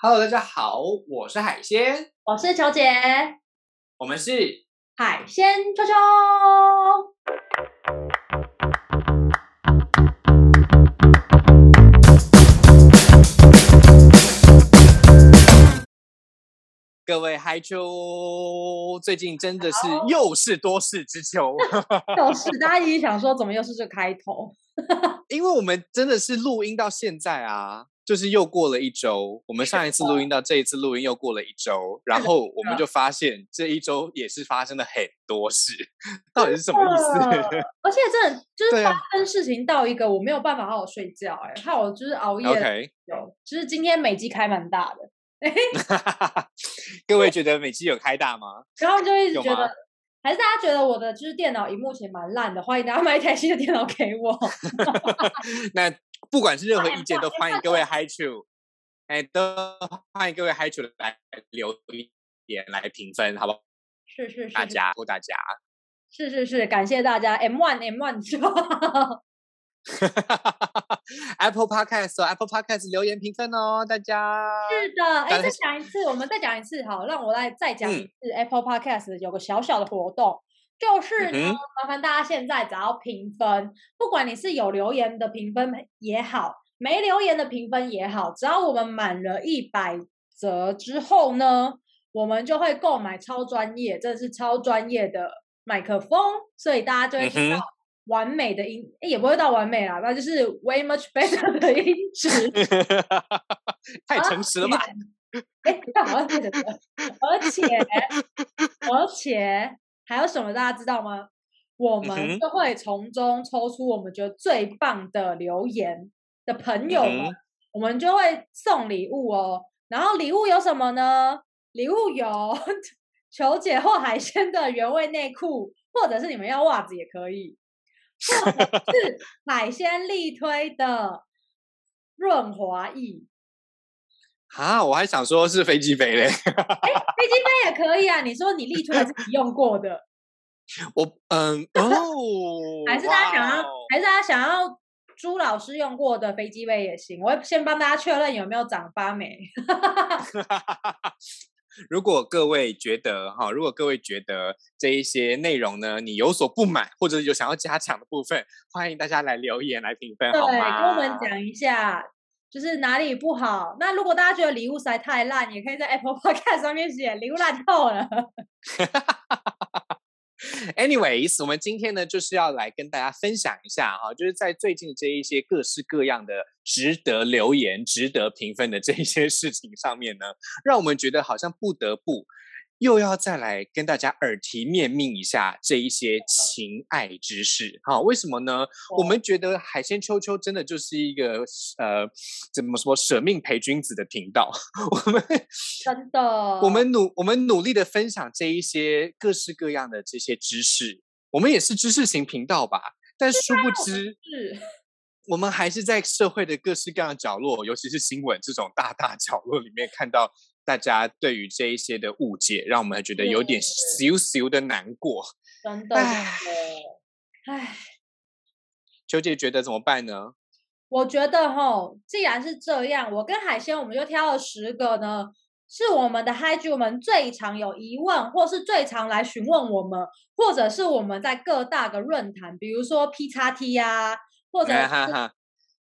Hello，大家好，我是海鲜，我是球姐，我们是海鲜球球。各位嗨秋，最近真的是又是多事之秋，又是大家一直想说，怎么又是这开头？因为我们真的是录音到现在啊，就是又过了一周。我们上一次录音到这一次录音又过了一周，然后我们就发现这一周也是发生了很多事，到底是什么意思？而且真的就是发生事情到一个我没有办法好好睡觉，哎，害我就是熬夜。OK，有，就是今天美肌开蛮大的。各位觉得美肌有开大吗？然后就一直觉得，还是大家觉得我的就是电脑荧幕前蛮烂的，欢迎大家买一台新的电脑给我。那不管是任何意见，都欢迎各位 Hi True，哎，都欢迎各位 Hi True 来留言来评分，好不好？是是是，大家，祝大家。是是是，感谢大家 M One M One。Apple Podcast 哦，Apple Podcast 留言评分哦，大家是的，哎，再讲一次，我们再讲一次，好，让我来再讲一次。Apple Podcast 有个小小的活动，就是呢，麻烦大家现在只要评分，不管你是有留言的评分也好，没留言的评分也好，只要我们满了一百折之后呢，我们就会购买超专业，真的是超专业的麦克风，所以大家就会听到。完美的音也不会到完美啦，那就是 way much better 的音质。太诚实了吧？哎，好像是的。而且，而且还有什么大家知道吗？我们就会从中抽出我们觉得最棒的留言的朋友们，我们就会送礼物哦。然后礼物有什么呢？礼物有 球姐或海鲜的原味内裤，或者是你们要袜子也可以。或者是 海鲜力推的润滑液啊，我还想说是飞机杯嘞，哎，飞机杯也可以啊。你说你力推是你用过的，我嗯哦，还是大家想要，还是大家想要朱老师用过的飞机杯也行。我先帮大家确认有没有长发霉。如果各位觉得哈，如果各位觉得这一些内容呢，你有所不满或者有想要加强的部分，欢迎大家来留言来评分，好吗？跟我们讲一下，就是哪里不好。那如果大家觉得礼物实在太烂，也可以在 Apple Podcast 上面写礼物烂透了。Anyways，我们今天呢就是要来跟大家分享一下哈，就是在最近这一些各式各样的值得留言、值得评分的这一些事情上面呢，让我们觉得好像不得不。又要再来跟大家耳提面命一下这一些情爱知识，好，为什么呢？我们觉得海鲜秋秋真的就是一个呃，怎么说舍命陪君子的频道。我们真的，我们努我们努力的分享这一些各式各样的这些知识，我们也是知识型频道吧？但殊不知，我们还是在社会的各式各样的角落，尤其是新闻这种大大角落里面看到。大家对于这一些的误解，让我们觉得有点羞羞的难过。真的，唉，唉，秋姐觉得怎么办呢？我觉得哈，既然是这样，我跟海鲜，我们就挑了十个呢，是我们的嗨剧们最常有疑问，或是最常来询问我们，或者是我们在各大的论坛，比如说 P 叉 T 呀，或者是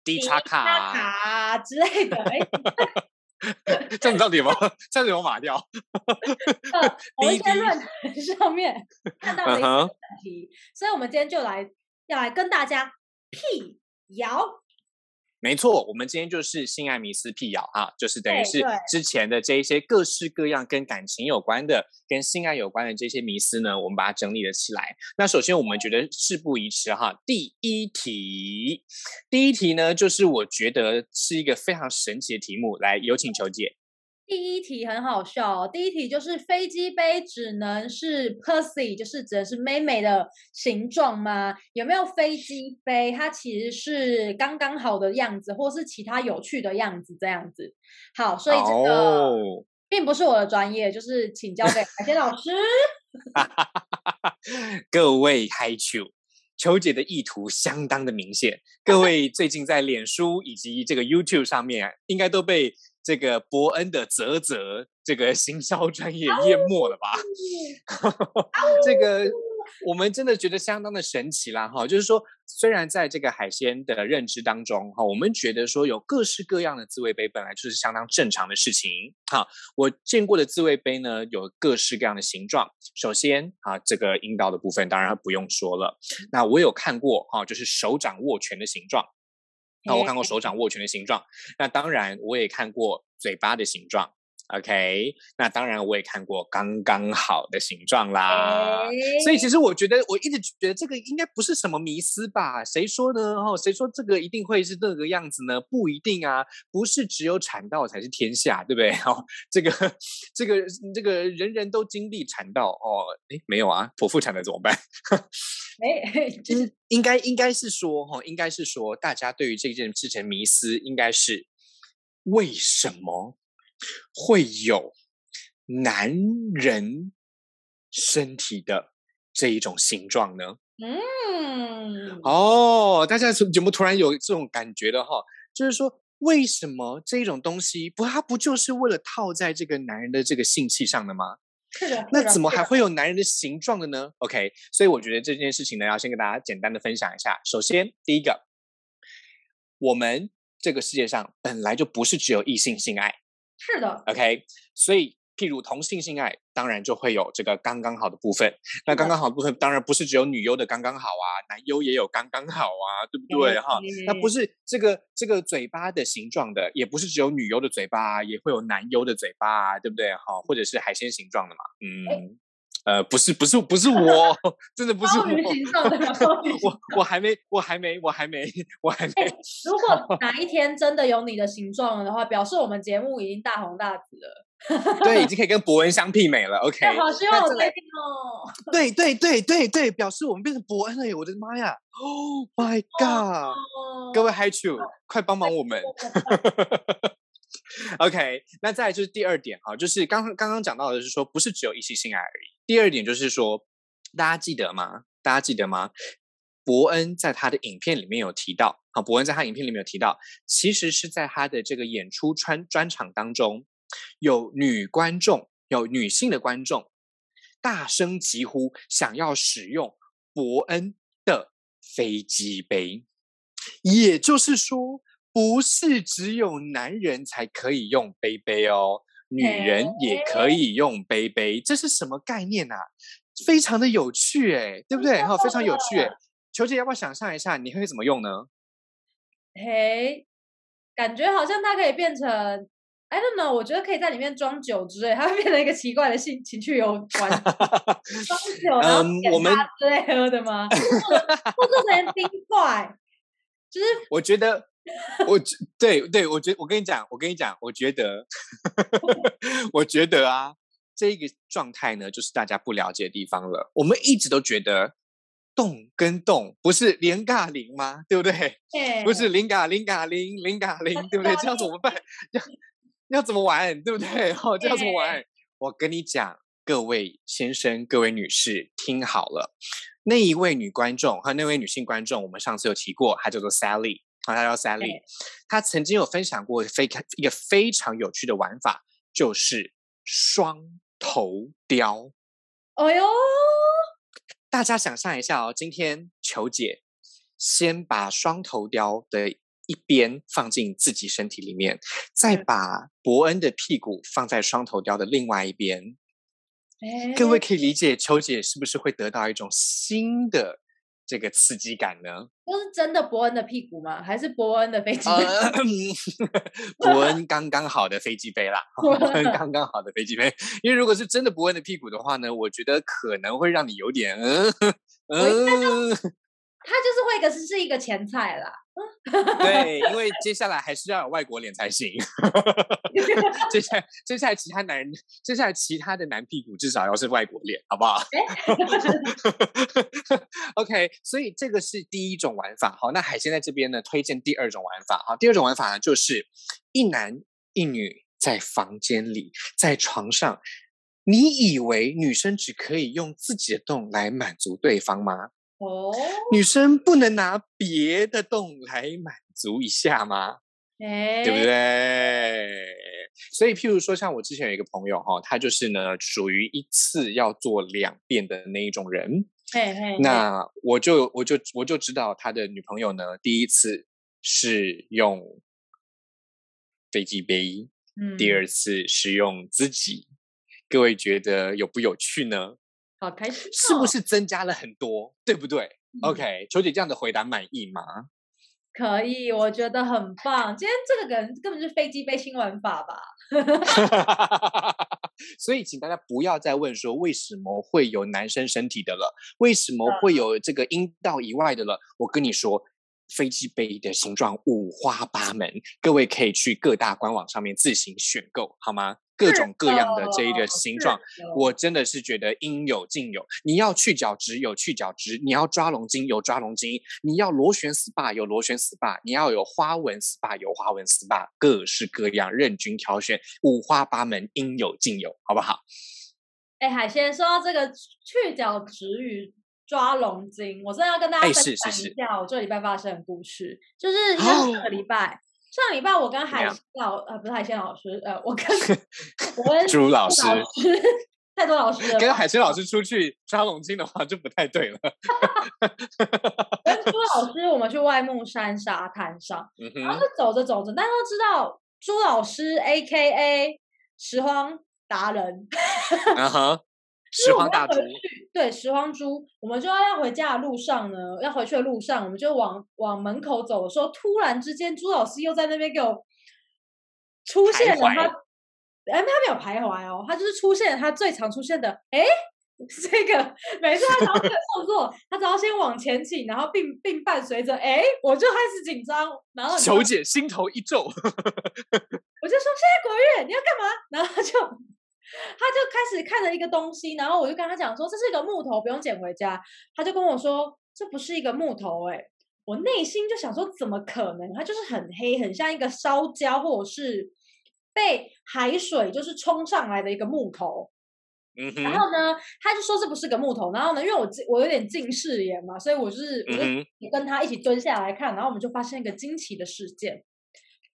D 叉卡之类的。这样到底有没有？这样有没有码掉？我们在论坛上面看到了一个问题，所以我们今天就来要来跟大家辟谣。没错，我们今天就是性爱迷思辟谣啊，就是等于是之前的这一些各式各样跟感情有关的、跟性爱有关的这些迷思呢，我们把它整理了起来。那首先，我们觉得事不宜迟哈，第一题，第一题呢，就是我觉得是一个非常神奇的题目，来有请求解。第一题很好笑，第一题就是飞机杯只能是 Percy，就是只能是妹妹的形状吗？有没有飞机杯？它其实是刚刚好的样子，或是其他有趣的样子这样子。好，所以这个并不是我的专业，就是请交给海鲜老师。各位嗨球，球姐的意图相当的明显。各位最近在脸书以及这个 YouTube 上面，应该都被。这个伯恩的泽泽这个行销专业淹没了吧？这个。我们真的觉得相当的神奇啦，哈，就是说，虽然在这个海鲜的认知当中，哈，我们觉得说有各式各样的自慰杯本来就是相当正常的事情，哈，我见过的自慰杯呢有各式各样的形状。首先啊，这个阴道的部分当然不用说了，那我有看过哈，就是手掌握拳的形状，那我看过手掌握拳的形状，那当然我也看过嘴巴的形状。OK，那当然我也看过刚刚好的形状啦，所以其实我觉得我一直觉得这个应该不是什么迷思吧？谁说呢？哦，谁说这个一定会是这个样子呢？不一定啊，不是只有产道才是天下，对不对？哦，这个这个这个人人都经历产道哦，哎，没有啊，剖腹产的怎么办？哎，应应该应该是说哈，应该是说大家对于这件事情迷思应该是为什么？会有男人身体的这一种形状呢？嗯，哦，大家怎么突然有这种感觉的哈？就是说，为什么这一种东西不，它不就是为了套在这个男人的这个性器上的吗？是的。那怎么还会有男人的形状的呢？OK，所以我觉得这件事情呢，要先跟大家简单的分享一下。首先，第一个，我们这个世界上本来就不是只有异性性爱。是的，OK，所以譬如同性性爱，当然就会有这个刚刚好的部分。那刚刚好的部分当然不是只有女优的刚刚好啊，男优也有刚刚好啊，对不对哈？那不是这个这个嘴巴的形状的，也不是只有女优的嘴巴，也会有男优的嘴巴，啊，对不对哈？或者是海鲜形状的嘛，嗯。呃，不是，不是，不是我，真的不是我。我我还没，我还没，我还没，我还没。如果哪一天真的有你的形状了的话，表示我们节目已经大红大紫了。对，已 经可以跟伯恩相媲美了。OK，好希望我最近哦。对对对对对，表示我们变成伯恩了耶！我的妈呀！Oh my god！各位 Hi Chu，快帮忙我们。OK，那再就是第二点哈，就是刚刚刚讲到的是说，不是只有一性性爱而已。第二点就是说，大家记得吗？大家记得吗？伯恩在他的影片里面有提到，啊，伯恩在他影片里面有提到，其实是在他的这个演出专专场当中，有女观众，有女性的观众，大声疾呼想要使用伯恩的飞机杯，也就是说。不是只有男人才可以用杯杯哦，女人也可以用杯杯，这是什么概念啊？非常的有趣哎，对不对？哈，非常有趣哎。球姐要不要想象一下，你会怎么用呢？嘿，感觉好像它可以变成，I don't know，我觉得可以在里面装酒之类，它会变成一个奇怪的性情趣有关，装酒然后我们之类喝的吗？或做成冰块，就是我觉得。我对对，我觉我跟你讲，我跟你讲，我觉得，我觉得啊，这个状态呢，就是大家不了解的地方了。我们一直都觉得动跟动不是零嘎零吗？对不对？不是零嘎零嘎零零嘎零，对不对？这样怎么办？要要怎么玩？对不对？好，这样怎么玩？我跟你讲，各位先生、各位女士，听好了，那一位女观众和那位女性观众，我们上次有提过，她叫做 Sally。他叫 Sally，他曾经有分享过非一个非常有趣的玩法，就是双头雕。哎呦，大家想象一下哦，今天球姐先把双头雕的一边放进自己身体里面，再把伯恩的屁股放在双头雕的另外一边。各位可以理解球姐是不是会得到一种新的？这个刺激感呢？都是真的伯恩的屁股吗？还是伯恩的飞机杯？伯恩刚刚好的飞机杯啦，伯恩刚刚好的飞机杯。因为如果是真的伯恩的屁股的话呢，我觉得可能会让你有点嗯嗯。他就是会一个是是一个前菜啦，对，因为接下来还是要有外国脸才行。接下来，接下来其他男人，接下来其他的男屁股至少要是外国脸，好不好？OK，所以这个是第一种玩法。好，那海鲜在这边呢，推荐第二种玩法。好，第二种玩法呢，就是一男一女在房间里，在床上，你以为女生只可以用自己的洞来满足对方吗？哦，女生不能拿别的洞来满足一下吗？对不对？所以，譬如说，像我之前有一个朋友哈，他就是呢，属于一次要做两遍的那一种人。嘿嘿，那我就我就我就知道他的女朋友呢，第一次是用飞机杯，嗯第二次是用自己。各位觉得有不有趣呢？好开心，是不是增加了很多？对不对？OK，球姐这样的回答满意吗？可以，我觉得很棒。今天这个人根本是飞机杯新玩法吧？所以，请大家不要再问说为什么会有男生身体的了，为什么会有这个阴道以外的了。我跟你说。飞机杯的形状五花八门，各位可以去各大官网上面自行选购，好吗？各种各样的这一个形状，我真的是觉得应有尽有。你要去角质有去角质，你要抓龙筋有抓龙筋，你要螺旋 SPA 有螺旋 SPA，你要有花纹 SPA 有花纹 SPA，各式各样任君挑选，五花八门，应有尽有，好不好？哎，海鲜说到这个去角质与。抓龙筋，我真的要跟大家分享一下我这礼拜发生的故事。就是上个礼拜，上礼拜我跟海鲜老呃不是海鲜老师呃，我跟 我跟朱老师太多老师了。跟海鲜老师 出去抓龙筋的话就不太对了。跟朱老师我们去外木山沙滩上，然后就走着走着，大家都知道朱老师 A K A 拾荒达人。拾荒大猪，对拾荒猪，我们就要要回家的路上呢，要回去的路上，我们就往往门口走的时候，突然之间，朱老师又在那边给我出现了，他哎，他没有徘徊哦，他就是出现他最常出现的，哎，这个每次他这个动作，他只要先往前倾，然后并并伴随着，哎，我就开始紧张，然后球姐心头一皱，我就说现在国月你要干嘛？然后就。他就开始看了一个东西，然后我就跟他讲说这是一个木头，不用捡回家。他就跟我说这不是一个木头，哎，我内心就想说怎么可能？它就是很黑，很像一个烧焦或者是被海水就是冲上来的一个木头。嗯然后呢，他就说这不是个木头。然后呢，因为我我有点近视眼嘛，所以我就是我就跟他一起蹲下来看，然后我们就发现一个惊奇的事件。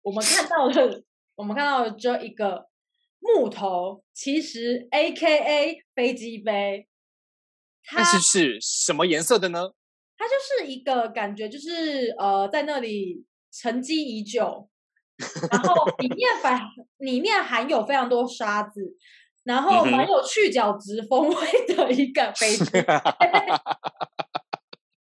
我们看 到了，我们看到了这一个。木头其实 A K A 飞机杯，它是是什么颜色的呢？它就是一个感觉，就是呃，在那里沉积已久，然后里面反里面含有非常多沙子，然后蛮有去角质风味的一个杯子。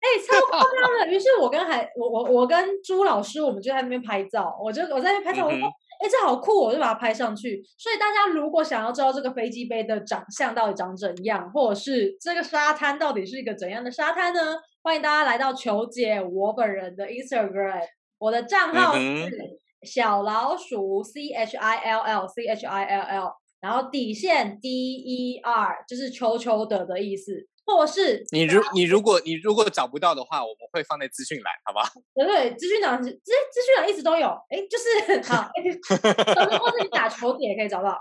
哎，超夸张的！于是我跟海，我我我跟朱老师，我们就在那边拍照。我就我在那边拍照，我说：“哎，这好酷！”我就把它拍上去。所以大家如果想要知道这个飞机杯的长相到底长怎样，或者是这个沙滩到底是一个怎样的沙滩呢？欢迎大家来到球姐我本人的 Instagram，我的账号是小老鼠 C H I L L C H I L L，然后底线 D E R，就是球球的的意思。或是你如你如果你如果找不到的话，我们会放在资讯栏，好不好？对对，资讯栏资资讯栏一直都有，哎，就是 好，或者你打球姐也可以找到。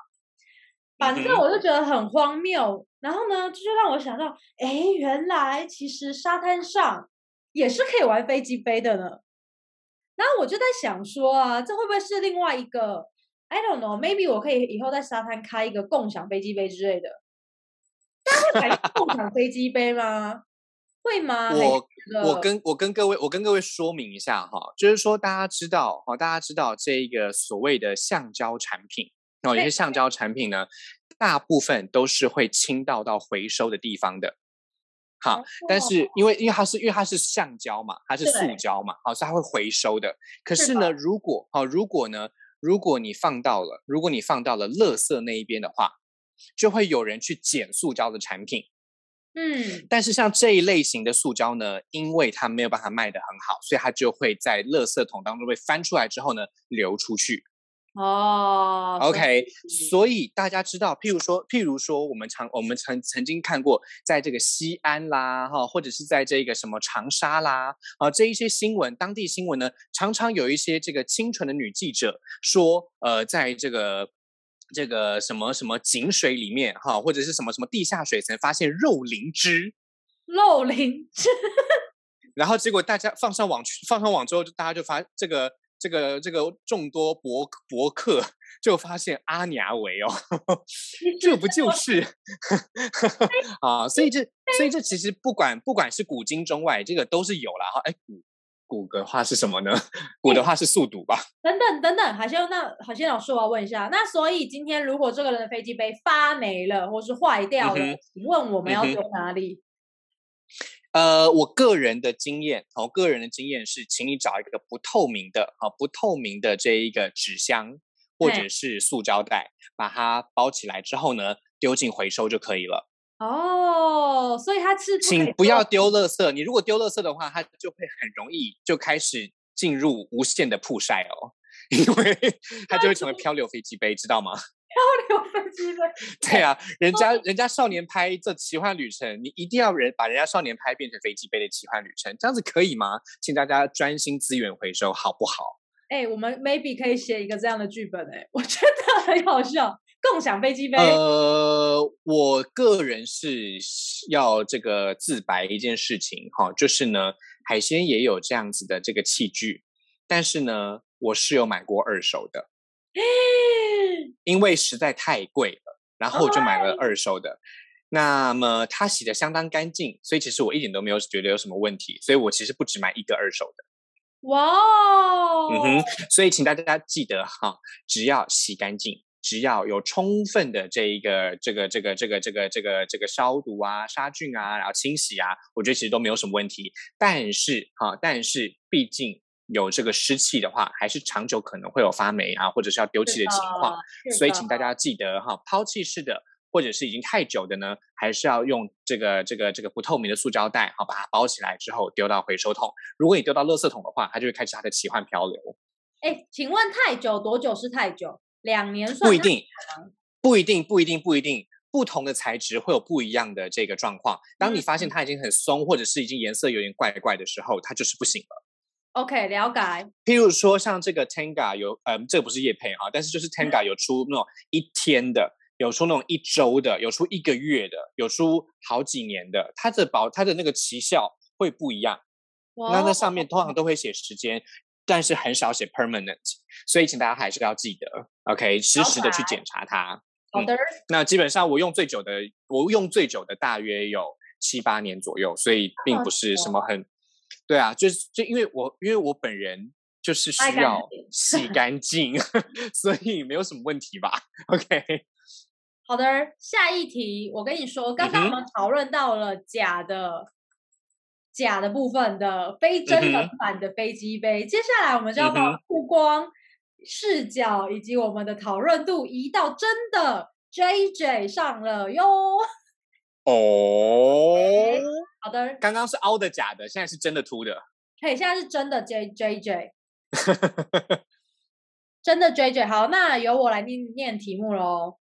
反正我就觉得很荒谬，然后呢，这就让我想到，哎，原来其实沙滩上也是可以玩飞机杯的呢。然后我就在想说啊，这会不会是另外一个？I don't know，maybe 我可以以后在沙滩开一个共享飞机杯之类的。大家会买共享飞机杯吗？会吗？我我跟我跟各位我跟各位说明一下哈，就是说大家知道哈，大家知道这一个所谓的橡胶产品哦，有些橡胶产品呢，大部分都是会倾倒到回收的地方的。好，但是因为因为它是因为它是橡胶嘛，它是塑胶嘛，好，所以它会回收的。可是呢，如果好，如果呢，如果你放到了，如果你放到了垃圾那一边的话。就会有人去捡塑胶的产品，嗯，但是像这一类型的塑胶呢，因为它没有办法卖得很好，所以它就会在垃圾桶当中被翻出来之后呢，流出去。哦，OK，所以大家知道，譬如说，譬如说，我们常我们曾曾经看过，在这个西安啦，哈，或者是在这个什么长沙啦，啊，这一些新闻，当地新闻呢，常常有一些这个清纯的女记者说，呃，在这个。这个什么什么井水里面哈，或者是什么什么地下水层发现肉灵芝，肉灵芝，然后结果大家放上网去，放上网之后，大家就发这个这个这个众多博博客，就发现阿尼阿维哦，这不就是 啊？所以这所以这其实不管不管是古今中外，这个都是有了哈。哎，古古的话是什么呢？古的话是速读吧？等等等等，海鲜那海鲜老师，我要问一下，那所以今天如果这个人的飞机杯发霉了或是坏掉了，请问我们要丢哪里？呃，我个人的经验，我个人的经验是，请你找一个不透明的，好不透明的这一个纸箱或者是塑胶袋，把它包起来之后呢，丢进回收就可以了。哦，所以它是请不要丢垃圾。你如果丢垃圾的话，它就会很容易就开始进入无限的曝晒哦，因为 它就会成为漂流飞机杯，知道吗？漂流飞机杯，对啊，人家人家少年拍这奇幻旅程，你一定要人把人家少年拍变成飞机杯的奇幻旅程，这样子可以吗？请大家专心资源回收，好不好？哎，我们 maybe 可以写一个这样的剧本，哎，我觉得很好笑，共享飞机杯。呃，我个人是要这个自白一件事情，哈，就是呢，海鲜也有这样子的这个器具，但是呢，我是有买过二手的。因为实在太贵了，然后我就买了二手的。那么它洗的相当干净，所以其实我一点都没有觉得有什么问题。所以我其实不只买一个二手的。哇哦，嗯哼，所以请大家记得哈，只要洗干净，只要有充分的这一个这个这个这个这个这个这个消毒啊、杀菌啊，然后清洗啊，我觉得其实都没有什么问题。但是哈，但是毕竟。有这个湿气的话，还是长久可能会有发霉啊，或者是要丢弃的情况。所以，请大家记得哈，抛弃式的或者是已经太久的呢，还是要用这个这个这个不透明的塑胶袋，好把它包起来之后丢到回收桶。如果你丢到垃圾桶的话，它就会开始它的奇幻漂流。哎，请问太久多久是太久？两年不一定，不一定，不一定，不一定。不同的材质会有不一样的这个状况。当你发现它已经很松，或者是已经颜色有点怪怪的时候，它就是不行了。OK，了解。譬如说，像这个 Tenga 有，嗯，这个不是叶配啊，但是就是 Tenga 有出那种一天的，有出那种一周的，有出一个月的，有出好几年的，它的保它的那个期效会不一样。那那上面通常都会写时间，但是很少写 permanent，所以请大家还是要记得，OK，实时的去检查它。好的。那基本上我用最久的，我用最久的大约有七八年左右，所以并不是什么很。对啊，就是就因为我因为我本人就是需要洗干净，所以没有什么问题吧？OK，好的，下一题，我跟你说，刚刚我们讨论到了假的假的部分的非真人版的飞机杯，接下来我们就要把曝光视角以及我们的讨论度移到真的 JJ 上了哟。哦。好的，刚刚是凹的假的，现在是真的凸的。嘿，现在是真的 J J J，真的 J J。好，那由我来念念题目喽，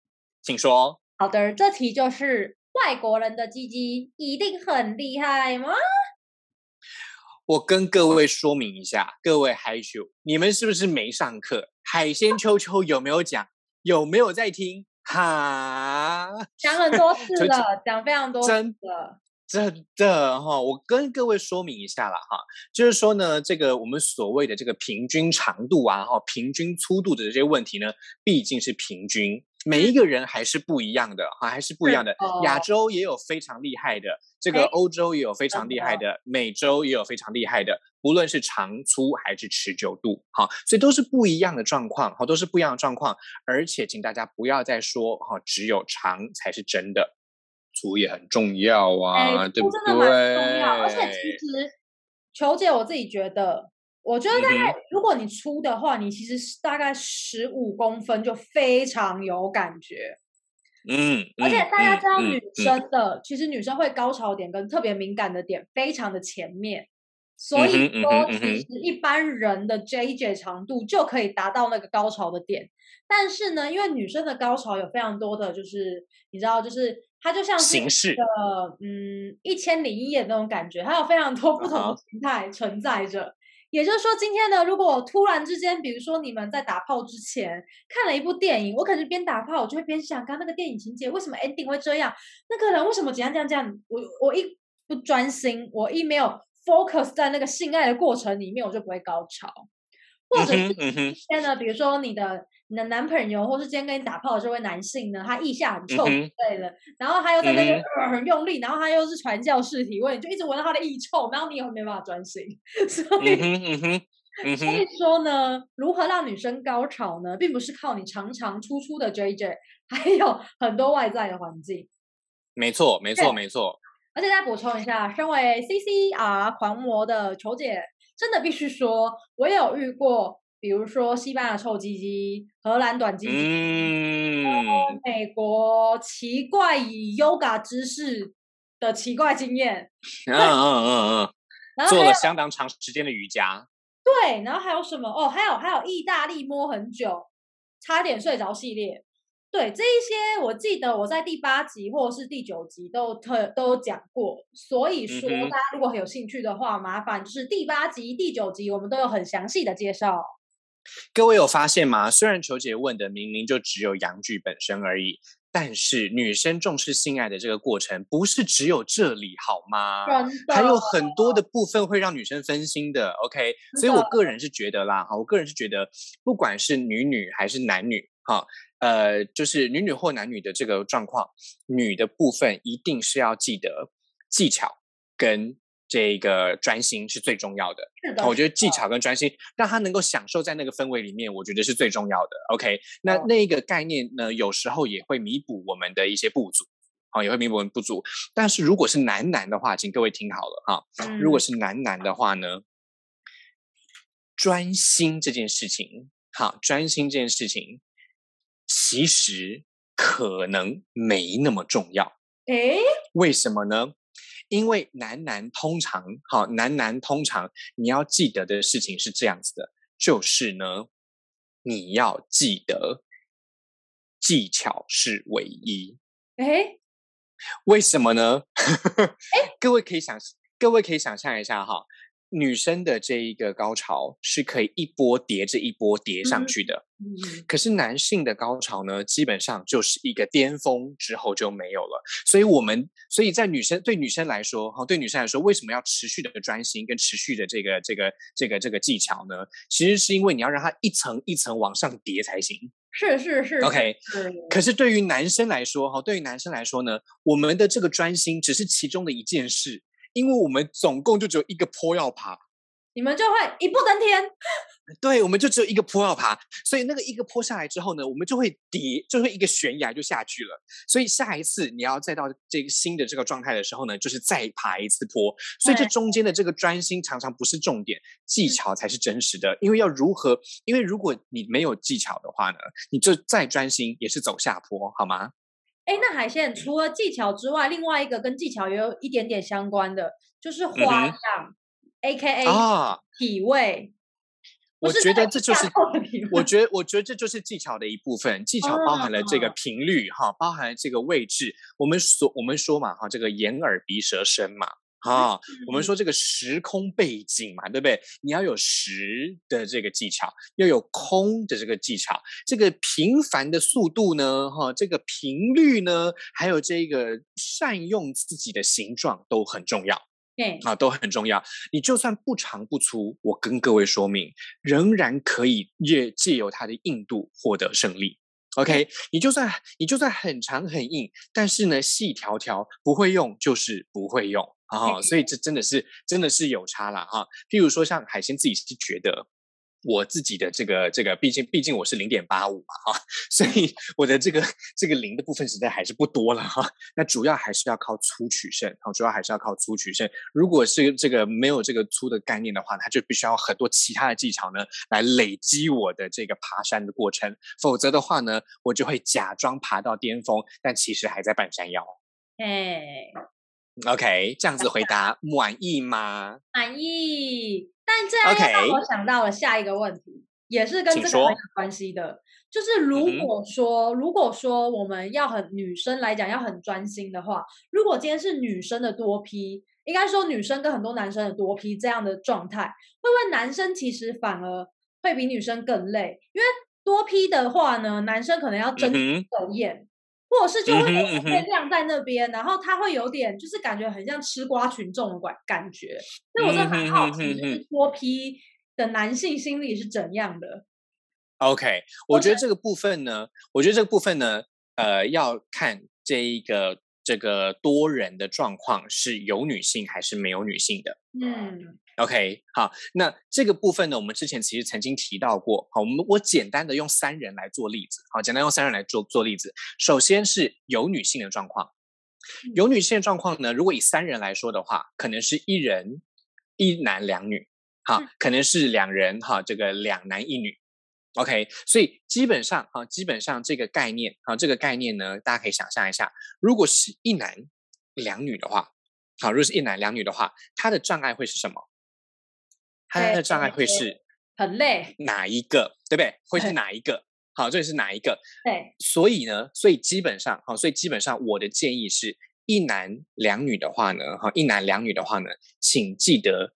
请说。好的，这题就是外国人的鸡鸡一定很厉害吗？我跟各位说明一下，各位嗨咻，你们是不是没上课？海鲜秋秋有没有讲？有没有在听？哈，讲很多次了，讲非常多，真的。真的哈，我跟各位说明一下了哈，就是说呢，这个我们所谓的这个平均长度啊，哈，平均粗度的这些问题呢，毕竟是平均，每一个人还是不一样的哈，还是不一样的。亚洲也有非常厉害的，这个欧洲也有非常厉害的，美洲也有非常厉害的，不论是长粗还是持久度，哈，所以都是不一样的状况，哈，都是不一样的状况。而且，请大家不要再说哈，只有长才是真的。粗也很重要啊，对不对？重要，而且其实球姐我自己觉得，我觉得大概如果你粗的话，你其实大概十五公分就非常有感觉。嗯，而且大家知道女生的，其实女生会高潮点跟特别敏感的点非常的前面，所以说其实一般人的 JJ 长度就可以达到那个高潮的点。但是呢，因为女生的高潮有非常多的就是你知道就是。它就像是一个嗯一千零一夜那种感觉，它有非常多 不同的形态存在着。也就是说，今天呢，如果突然之间，比如说你们在打炮之前看了一部电影，我可能边打炮，我就会边想，刚那个电影情节为什么 ending 会这样？那个人为什么怎样怎样怎样？我我一不专心，我一没有 focus 在那个性爱的过程里面，我就不会高潮。或者是一些呢，比如说你的你的男朋友，或是今天跟你打炮的这位男性呢，他腋下很臭之类的，然后他又在那边很用力，然后他又是传教士体位，你就一直闻到他的腋臭，然后你也没办法专心。所以，所以说呢，如何让女生高潮呢，并不是靠你长长粗粗的 JJ，还有很多外在的环境。没错，没错，没错。而且再补充一下，身为 CCR 狂魔的球姐。真的必须说，我也有遇过，比如说西班牙臭鸡鸡、荷兰短鸡鸡，嗯美国奇怪以 yoga 姿势的奇怪经验。嗯嗯嗯嗯，做了相当长时间的瑜伽。对，然后还有什么？哦，还有还有意大利摸很久，差点睡着系列。对这一些，我记得我在第八集或者是第九集都特都讲过，所以说大家如果很有兴趣的话，麻烦就是第八集、第九集我们都有很详细的介绍。各位有发现吗？虽然球姐问的明明就只有阳具本身而已，但是女生重视性爱的这个过程不是只有这里好吗？还有很多的部分会让女生分心的。OK，所以我个人是觉得啦，哈，我个人是觉得，不管是女女还是男女，哈。呃，就是女女或男女的这个状况，女的部分一定是要记得技巧跟这个专心是最重要的。我觉得技巧跟专心，让他能够享受在那个氛围里面，我觉得是最重要的。OK，那那个概念呢，有时候也会弥补我们的一些不足，啊，也会弥补我们不足。但是如果是男男的话，请各位听好了哈，如果是男男的话呢，专心这件事情，好，专心这件事情。其实可能没那么重要，诶，为什么呢？因为男男通常，好，男男通常你要记得的事情是这样子的，就是呢，你要记得技巧是唯一，诶，为什么呢？诶，各位可以想，各位可以想象一下哈。女生的这一个高潮是可以一波叠着一波叠上去的，可是男性的高潮呢，基本上就是一个巅峰之后就没有了。所以，我们所以在女生对女生来说，哈，对女生来说，为什么要持续的专心跟持续的这个这个这个这个技巧呢？其实是因为你要让它一层一层往上叠才行。是是是，OK。可是对于男生来说，哈，对于男生来说呢，我们的这个专心只是其中的一件事。因为我们总共就只有一个坡要爬，你们就会一步登天。对，我们就只有一个坡要爬，所以那个一个坡下来之后呢，我们就会跌，就会一个悬崖就下去了。所以下一次你要再到这个新的这个状态的时候呢，就是再爬一次坡。所以这中间的这个专心常常不是重点，技巧才是真实的。因为要如何？因为如果你没有技巧的话呢，你就再专心也是走下坡，好吗？哎，那海鲜除了技巧之外，另外一个跟技巧也有一点点相关的，就是花样，A K A 啊，体位。我觉得这就是，我觉得我觉得这就是技巧的一部分。技巧包含了这个频率哈，包含了这个位置。我们所我们说嘛哈，这个眼耳鼻舌身嘛。啊，我们说这个时空背景嘛，对不对？你要有时的这个技巧，要有空的这个技巧，这个频繁的速度呢，哈，这个频率呢，还有这个善用自己的形状都很重要。对，啊，都很重要。你就算不长不粗，我跟各位说明，仍然可以借借由它的硬度获得胜利。OK，你就算你就算很长很硬，但是呢，细条条不会用就是不会用。啊，所以这真的是真的是有差了哈。譬如说，像海鲜自己是觉得我自己的这个这个，毕竟毕竟我是零点八五嘛哈，所以我的这个这个零的部分实在还是不多了哈。那主要还是要靠粗取胜，好，主要还是要靠粗取胜。如果是这个没有这个粗的概念的话，它就必须要很多其他的技巧呢来累积我的这个爬山的过程。否则的话呢，我就会假装爬到巅峰，但其实还在半山腰。哎。OK，这样子回答满意吗？满意，但这样让我想到了下一个问题，也是跟这个很有关系的，就是如果说，如果说我们要很女生来讲要很专心的话，如果今天是女生的多批，应该说女生跟很多男生的多批这样的状态，会不会男生其实反而会比女生更累？因为多批的话呢，男生可能要争斗艳。或者是就会被晾在那边，然后他会有点就是感觉很像吃瓜群众的感感觉。所以我真的很好奇，就是脱皮的男性心理是怎样的？OK，我觉得这个部分呢，我觉得这个部分呢，呃，要看这一个这个多人的状况是有女性还是没有女性的。嗯。OK，好，那这个部分呢，我们之前其实曾经提到过。好，我们我简单的用三人来做例子。好，简单用三人来做做例子。首先是有女性的状况，有女性的状况呢，如果以三人来说的话，可能是一人一男两女，好，可能是两人哈，这个两男一女。OK，所以基本上啊，基本上这个概念啊，这个概念呢，大家可以想象一下，如果是一男两女的话，好，如果是一男两女的话，他的障碍会是什么？他的障碍会是 很累，哪一个对不对？会是哪一个？好，这里是哪一个？对，所以呢，所以基本上，好，所以基本上我的建议是一男两女的话呢，哈，一男两女的话呢，请记得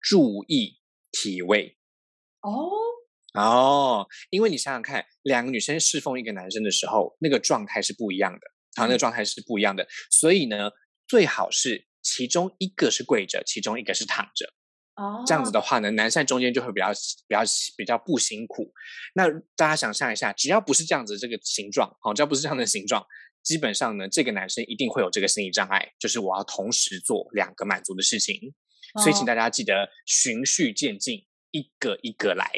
注意体位。哦哦，因为你想想看，两个女生侍奉一个男生的时候，那个状态是不一样的，好，那个状态是不一样的，所以呢，最好是其中一个是跪着，其中一个是躺着。哦，这样子的话呢，男生中间就会比较比较比较不辛苦。那大家想象一下，只要不是这样子这个形状，好，只要不是这样的形状，基本上呢，这个男生一定会有这个心理障碍，就是我要同时做两个满足的事情。所以请大家记得循序渐进，一个一个来。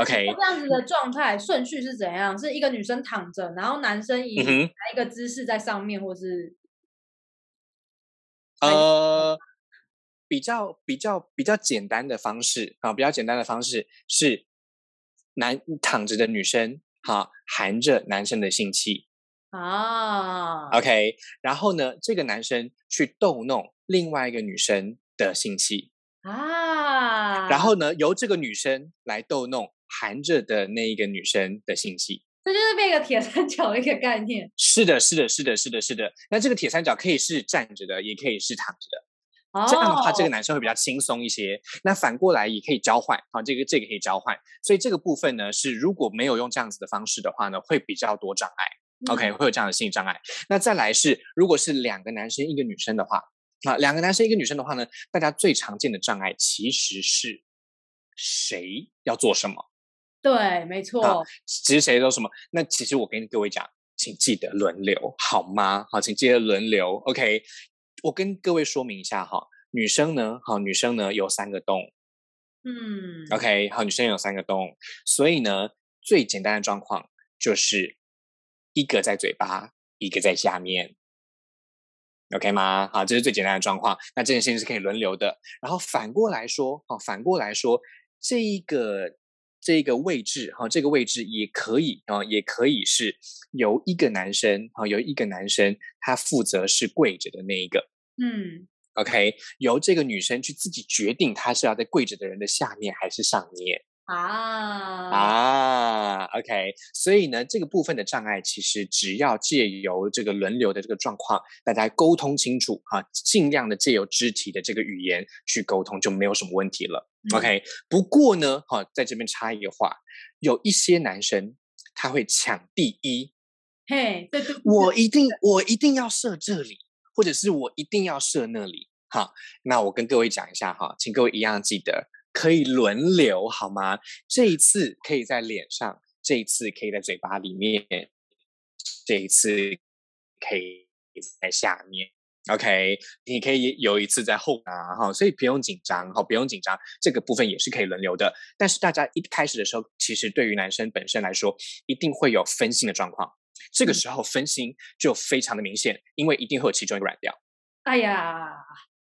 OK，这样子的状态顺序是怎样？是一个女生躺着，然后男生以哪一个姿势在上面，或是呃。比较比较比较简单的方式啊，比较简单的方式是男躺着的女生哈，含着男生的性器。啊，OK，然后呢，这个男生去逗弄另外一个女生的性器。啊，然后呢，由这个女生来逗弄含着的那一个女生的信息，这就是变一个铁三角的一个概念。是的，是的，是的，是的，是的。那这个铁三角可以是站着的，也可以是躺着的。这样的话，这个男生会比较轻松一些。那反过来也可以交换，好，这个这个可以交换。所以这个部分呢，是如果没有用这样子的方式的话呢，会比较多障碍。OK，会有这样的心理障碍。那再来是，如果是两个男生一个女生的话，啊，两个男生一个女生的话呢，大家最常见的障碍其实是谁要做什么？对，没错。其实谁都什么？那其实我跟各位讲，请记得轮流，好吗？好，请记得轮流。OK。我跟各位说明一下哈，女生呢，好，女生呢有三个洞，嗯，OK，好，女生有三个洞，所以呢，最简单的状况就是一个在嘴巴，一个在下面，OK 吗？好，这是最简单的状况。那这件事情是可以轮流的。然后反过来说，好，反过来说，这一个这个位置，哈，这个位置也可以啊，也可以是由一个男生，啊，由一个男生他负责是跪着的那一个。嗯，OK，由这个女生去自己决定，她是要在跪着的人的下面还是上面啊啊，OK，所以呢，这个部分的障碍其实只要借由这个轮流的这个状况，大家沟通清楚哈，尽量的借由肢体的这个语言去沟通，就没有什么问题了。OK，不过呢，哈，在这边插一个话，有一些男生他会抢第一，嘿，对对我一定我一定要设这里。或者是我一定要设那里，好，那我跟各位讲一下哈，请各位一样记得可以轮流好吗？这一次可以在脸上，这一次可以在嘴巴里面，这一次可以在下面，OK？你可以有一次在后啊，哈，所以不用紧张，哈，不用紧张，这个部分也是可以轮流的。但是大家一开始的时候，其实对于男生本身来说，一定会有分心的状况。这个时候分心就非常的明显，因为一定会有其中一个软掉。哎呀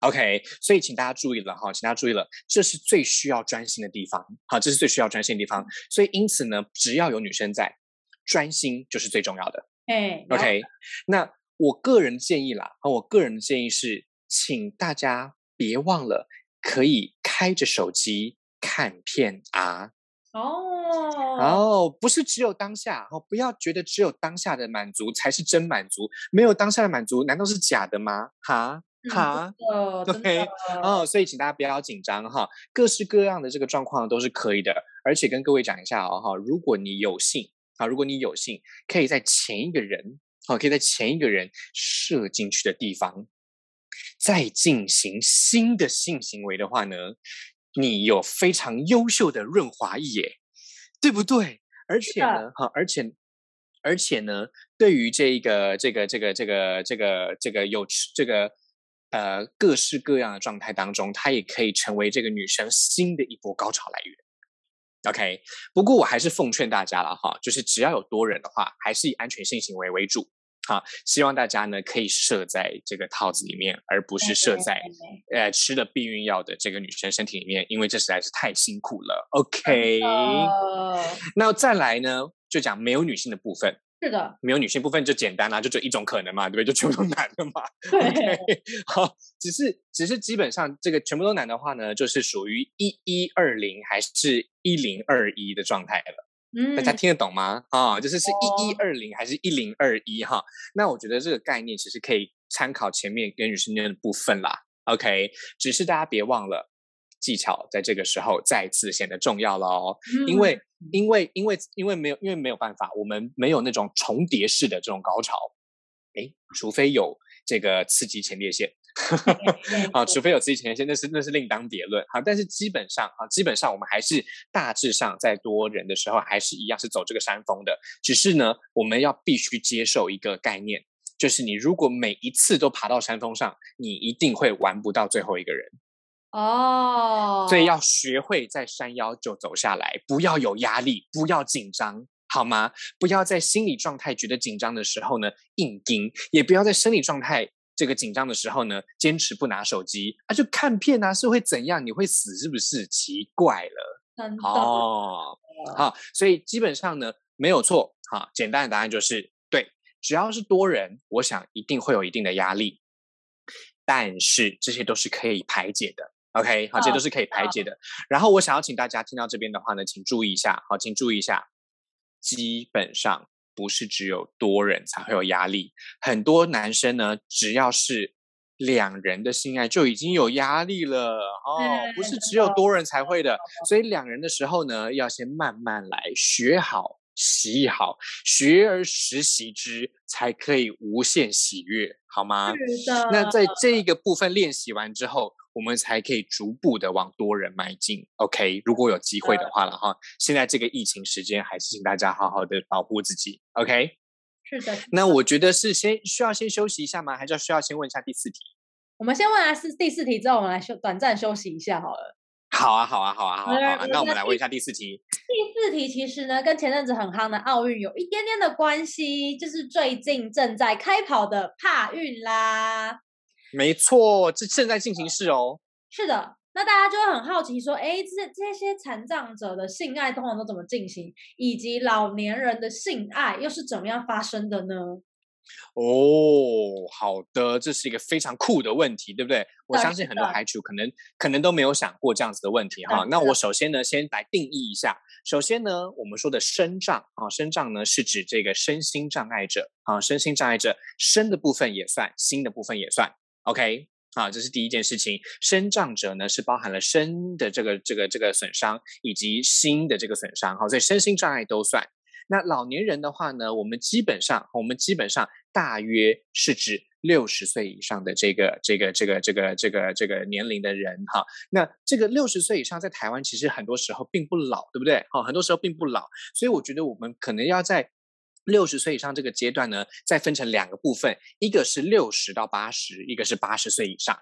，OK，所以请大家注意了哈，请大家注意了，这是最需要专心的地方。好，这是最需要专心的地方。所以因此呢，只要有女生在，专心就是最重要的。哎，OK，那我个人建议啦，啊，我个人的建议是，请大家别忘了可以开着手机看片啊。哦，哦，不是只有当下哦，不要觉得只有当下的满足才是真满足，没有当下的满足难道是假的吗？哈哈，OK，哦，所以请大家不要紧张哈，各式各样的这个状况都是可以的，而且跟各位讲一下哦哈，如果你有幸啊，如果你有幸可以在前一个人好，可以在前一个人射进去的地方再进行新的性行为的话呢？你有非常优秀的润滑液，耶，对不对？而且呢，哈，而且而且呢，对于这个这个这个这个这个这个有这个呃各式各样的状态当中，它也可以成为这个女生新的一波高潮来源。OK，不过我还是奉劝大家了哈，就是只要有多人的话，还是以安全性行为为主。好，希望大家呢可以设在这个套子里面，而不是设在呃吃了避孕药的这个女生身体里面，因为这实在是太辛苦了。OK，那再来呢，就讲没有女性的部分。是的，没有女性部分就简单啦，就只有一种可能嘛，对不对？就全部都男的嘛。对，好，只是只是基本上这个全部都男的话呢，就是属于一一二零还是一零二一的状态了。嗯，大家听得懂吗？啊，就是是一一二零还是一零二一哈？那我觉得这个概念其实可以参考前面跟女生间的部分啦。OK，只是大家别忘了。技巧在这个时候再次显得重要了哦，因为因为因为因为没有因为没有办法，我们没有那种重叠式的这种高潮，哎，除非有这个刺激前列腺，啊，除非有刺激前列腺，那是那是另当别论哈。但是基本上啊，基本上我们还是大致上在多人的时候还是一样是走这个山峰的，只是呢，我们要必须接受一个概念，就是你如果每一次都爬到山峰上，你一定会玩不到最后一个人。哦，所以要学会在山腰就走下来，不要有压力，不要紧张，好吗？不要在心理状态觉得紧张的时候呢硬盯，也不要在生理状态这个紧张的时候呢坚持不拿手机啊，就看片啊，是会怎样？你会死是不是？奇怪了，哦，好，所以基本上呢没有错，哈，简单的答案就是对，只要是多人，我想一定会有一定的压力，但是这些都是可以排解的。OK，好，这都是可以排解的。然后我想要请大家听到这边的话呢，请注意一下，好，请注意一下，基本上不是只有多人才会有压力，很多男生呢，只要是两人的性爱就已经有压力了哦，不是只有多人才会的。所以两人的时候呢，要先慢慢来，学好，习好，学而时习之，才可以无限喜悦，好吗？那在这一个部分练习完之后。我们才可以逐步的往多人迈进。OK，如果有机会的话了哈，现在这个疫情时间，还是请大家好好的保护自己。OK，是的。那我觉得是先需要先休息一下吗？还是要需要先问一下第四题？我们先问完是第四题之后，我们来休短暂休息一下好了。好啊，好啊，好啊，好啊。那我们来问一下第四题。第四题其实呢，跟前阵子很夯的奥运有一点点的关系，就是最近正在开跑的帕运啦。没错，这正在进行式哦。是的，那大家就会很好奇说，哎，这这些残障者的性爱通常都怎么进行，以及老年人的性爱又是怎么样发生的呢？哦，好的，这是一个非常酷的问题，对不对？我相信很多海主可能可能都没有想过这样子的问题哈。那我首先呢，先来定义一下。首先呢，我们说的身障啊，身障呢是指这个身心障碍者啊，身心障碍者，身的部分也算，心的部分也算。OK，啊，这是第一件事情。身障者呢，是包含了身的这个、这个、这个损伤，以及心的这个损伤。好，所以身心障碍都算。那老年人的话呢，我们基本上，我们基本上大约是指六十岁以上的这个、这个、这个、这个、这个、这个年龄的人。哈，那这个六十岁以上，在台湾其实很多时候并不老，对不对？好，很多时候并不老。所以我觉得我们可能要在。六十岁以上这个阶段呢，再分成两个部分，一个是六十到八十，一个是八十岁以上。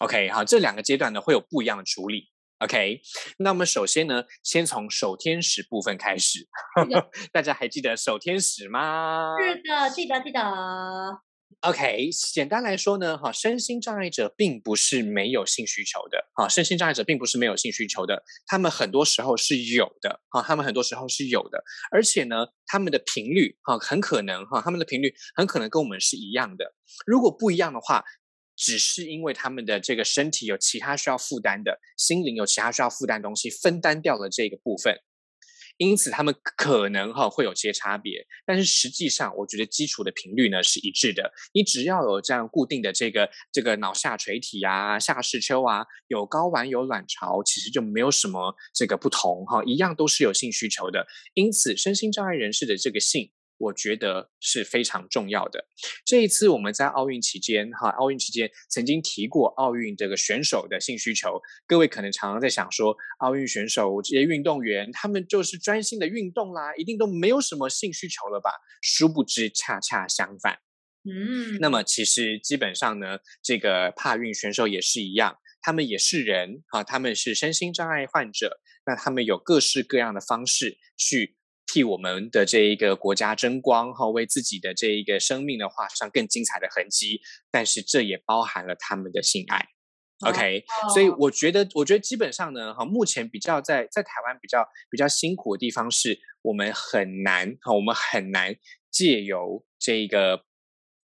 OK，好，这两个阶段呢会有不一样的处理。OK，那我们首先呢，先从守天使部分开始。大家还记得守天使吗？是的，记得记得。OK，简单来说呢，哈，身心障碍者并不是没有性需求的，哈，身心障碍者并不是没有性需求的，他们很多时候是有的，哈，他们很多时候是有的，而且呢，他们的频率，哈，很可能，哈，他们的频率很可能跟我们是一样的。如果不一样的话，只是因为他们的这个身体有其他需要负担的，心灵有其他需要负担东西，分担掉了这个部分。因此，他们可能哈会有些差别，但是实际上，我觉得基础的频率呢是一致的。你只要有这样固定的这个这个脑下垂体啊、下视丘啊，有睾丸有卵巢，其实就没有什么这个不同哈，一样都是有性需求的。因此，身心障碍人士的这个性我觉得是非常重要的。这一次我们在奥运期间，哈，奥运期间曾经提过奥运这个选手的性需求。各位可能常常在想说，奥运选手这些运动员，他们就是专心的运动啦，一定都没有什么性需求了吧？殊不知，恰恰相反。嗯，那么其实基本上呢，这个帕运选手也是一样，他们也是人啊，他们是身心障碍患者，那他们有各式各样的方式去。替我们的这一个国家争光哈，为自己的这一个生命呢画上更精彩的痕迹。但是这也包含了他们的性爱，OK？所以我觉得，我觉得基本上呢，哈，目前比较在在台湾比较比较辛苦的地方是，我们很难哈，我们很难借由这个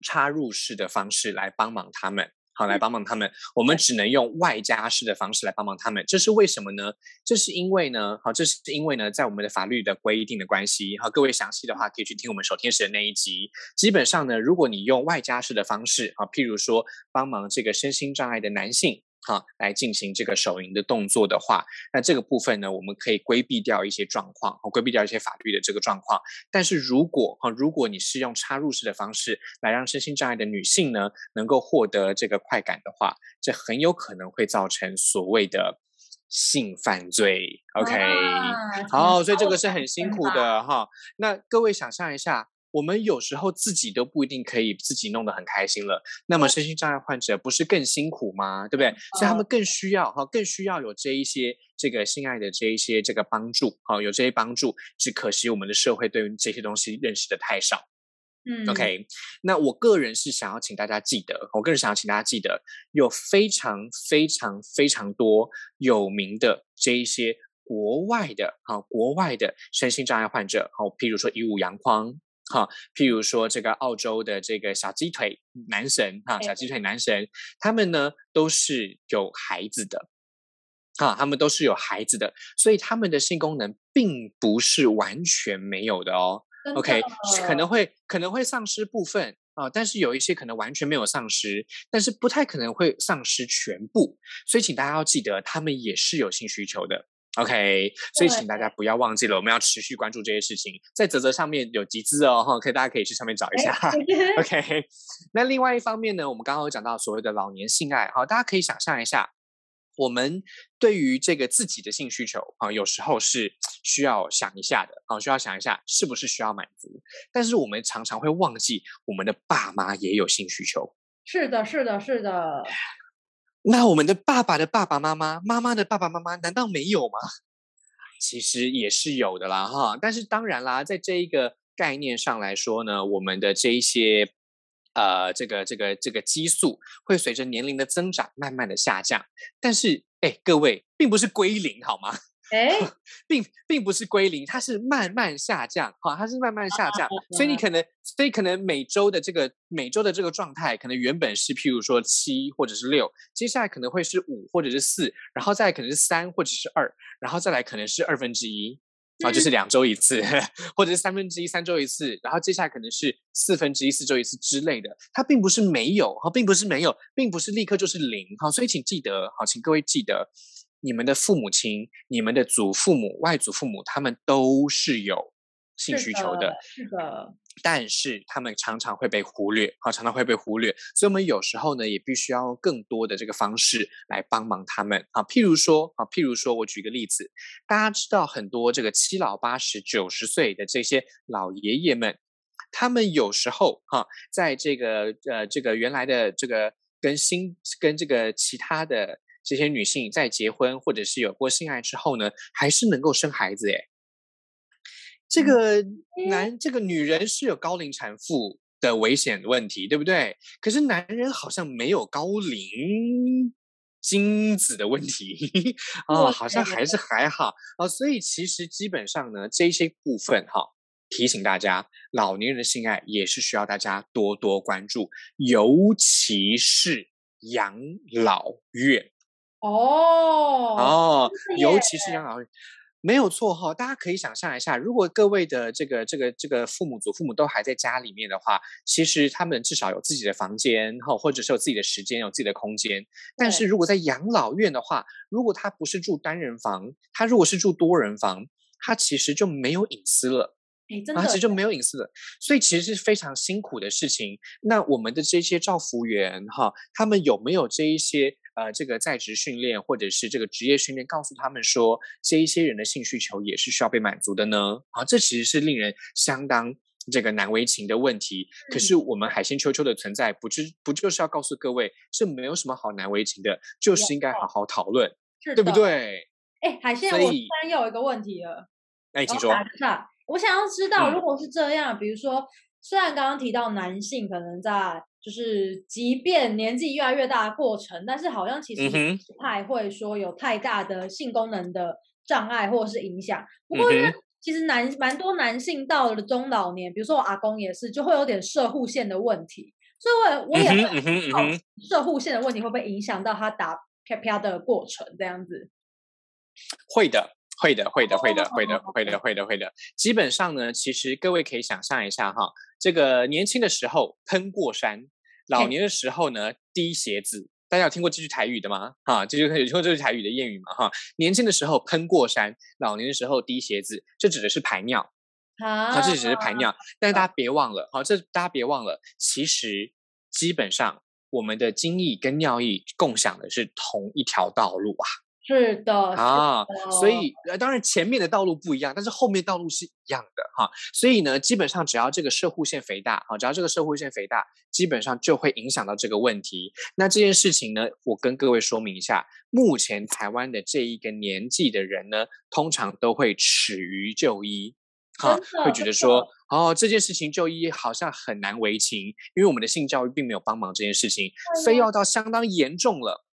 插入式的方式来帮忙他们。好，来帮帮他们。我们只能用外加式的方式来帮帮他们，这是为什么呢？这是因为呢，好，这是因为呢，在我们的法律的规定的关系。好，各位详细的话可以去听我们守天使的那一集。基本上呢，如果你用外加式的方式，啊，譬如说帮忙这个身心障碍的男性。哈，来进行这个手淫的动作的话，那这个部分呢，我们可以规避掉一些状况，规避掉一些法律的这个状况。但是如果哈，如果你是用插入式的方式来让身心障碍的女性呢，能够获得这个快感的话，这很有可能会造成所谓的性犯罪。OK，好，所以这个是很辛苦的哈。那各位想象一下。我们有时候自己都不一定可以自己弄得很开心了，那么身心障碍患者不是更辛苦吗？对不对？所以他们更需要哈，更需要有这一些这个性爱的这一些这个帮助，哈，有这些帮助。只可惜我们的社会对于这些东西认识的太少。嗯，OK。那我个人是想要请大家记得，我个人想要请大家记得，有非常非常非常多有名的这一些国外的哈，国外的身心障碍患者，好，譬如说以武阳光。哈，譬如说这个澳洲的这个小鸡腿男神哈，小鸡腿男神，他们呢都是有孩子的，啊，他们都是有孩子的，所以他们的性功能并不是完全没有的哦。OK，可能会可能会丧失部分啊，但是有一些可能完全没有丧失，但是不太可能会丧失全部，所以请大家要记得，他们也是有性需求的。OK，所以请大家不要忘记了，我们要持续关注这些事情。在泽泽上面有集资哦，哈，可以大家可以去上面找一下。OK，那另外一方面呢，我们刚刚有讲到所谓的老年性爱，哈，大家可以想象一下，我们对于这个自己的性需求啊，有时候是需要想一下的，啊，需要想一下是不是需要满足。但是我们常常会忘记，我们的爸妈也有性需求。是的，是的，是的。那我们的爸爸的爸爸妈妈、妈妈的爸爸妈妈，难道没有吗？其实也是有的啦，哈。但是当然啦，在这一个概念上来说呢，我们的这一些呃，这个、这个、这个激素会随着年龄的增长慢慢的下降。但是，哎，各位，并不是归零，好吗？哎，并并不是归零，它是慢慢下降，哈，它是慢慢下降，所以你可能，所以可能每周的这个每周的这个状态，可能原本是譬如说七或者是六，接下来可能会是五或者是四，然后再可能是三或者是二，然后再来可能是二分之一，啊，就是两周一次，或者是三分之一三周一次，然后接下来可能是四分之一四周一次之类的，它并不是没有，哈，并不是没有，并不是立刻就是零，哈，所以请记得，好，请各位记得。你们的父母亲、你们的祖父母、外祖父母，他们都是有性需求的，是的。但是他们常常会被忽略，啊，常常会被忽略。所以，我们有时候呢，也必须要用更多的这个方式来帮忙他们，啊，譬如说，啊，譬如说，我举个例子，大家知道很多这个七老八十、九十岁的这些老爷爷们，他们有时候，哈，在这个呃，这个原来的这个跟新跟这个其他的。这些女性在结婚或者是有过性爱之后呢，还是能够生孩子诶。这个男这个女人是有高龄产妇的危险问题，对不对？可是男人好像没有高龄精子的问题 哦，好像还是还好啊。所以其实基本上呢，这些部分哈，提醒大家，老年人的性爱也是需要大家多多关注，尤其是养老院。哦哦，尤其是养老院，没有错哈。大家可以想象一下，如果各位的这个这个这个父母祖父母都还在家里面的话，其实他们至少有自己的房间哈，或者是有自己的时间，有自己的空间。但是如果在养老院的话，如果他不是住单人房，他如果是住多人房，他其实就没有隐私了。哎，真的，其实就没有隐私的，所以其实是非常辛苦的事情。那我们的这些照服员哈，他们有没有这一些呃这个在职训练或者是这个职业训练，告诉他们说这一些人的性需求也是需要被满足的呢？啊，这其实是令人相当这个难为情的问题。可是我们海鲜秋秋的存在，不就不就是要告诉各位，这没有什么好难为情的，就是应该好好讨论，对不对？哎，海鲜，我突然又有一个问题了，那你请说。我想要知道，如果是这样，比如说，虽然刚刚提到男性可能在就是即便年纪越来越大的过程，但是好像其实不太会说有太大的性功能的障碍或者是影响。不过，其实男蛮多男性到了中老年，比如说我阿公也是，就会有点射护线的问题。所以，我我也会射护线的问题会不会影响到他打啪啪的过程？这样子会的。会的，会的，会的，会的，会的，会的，会的。基本上呢，其实各位可以想象一下哈，这个年轻的时候喷过山，老年的时候呢滴鞋子。大家有听过这句台语的吗？哈，这就有听过这句台语的谚语嘛？哈，年轻的时候喷过山，老年的时候滴鞋子，这指的是排尿。啊，这只是排尿。但是大家别忘了，好，这大家别忘了，其实基本上我们的精液跟尿液共享的是同一条道路啊。是的啊，所以呃，当然前面的道路不一样，但是后面道路是一样的哈。所以呢，基本上只要这个射护腺肥大啊，只要这个射护腺肥大，基本上就会影响到这个问题。那这件事情呢，我跟各位说明一下，目前台湾的这一个年纪的人呢，通常都会耻于就医，哈，会觉得说，哦，这件事情就医好像很难为情，因为我们的性教育并没有帮忙这件事情，非要到相当严重了。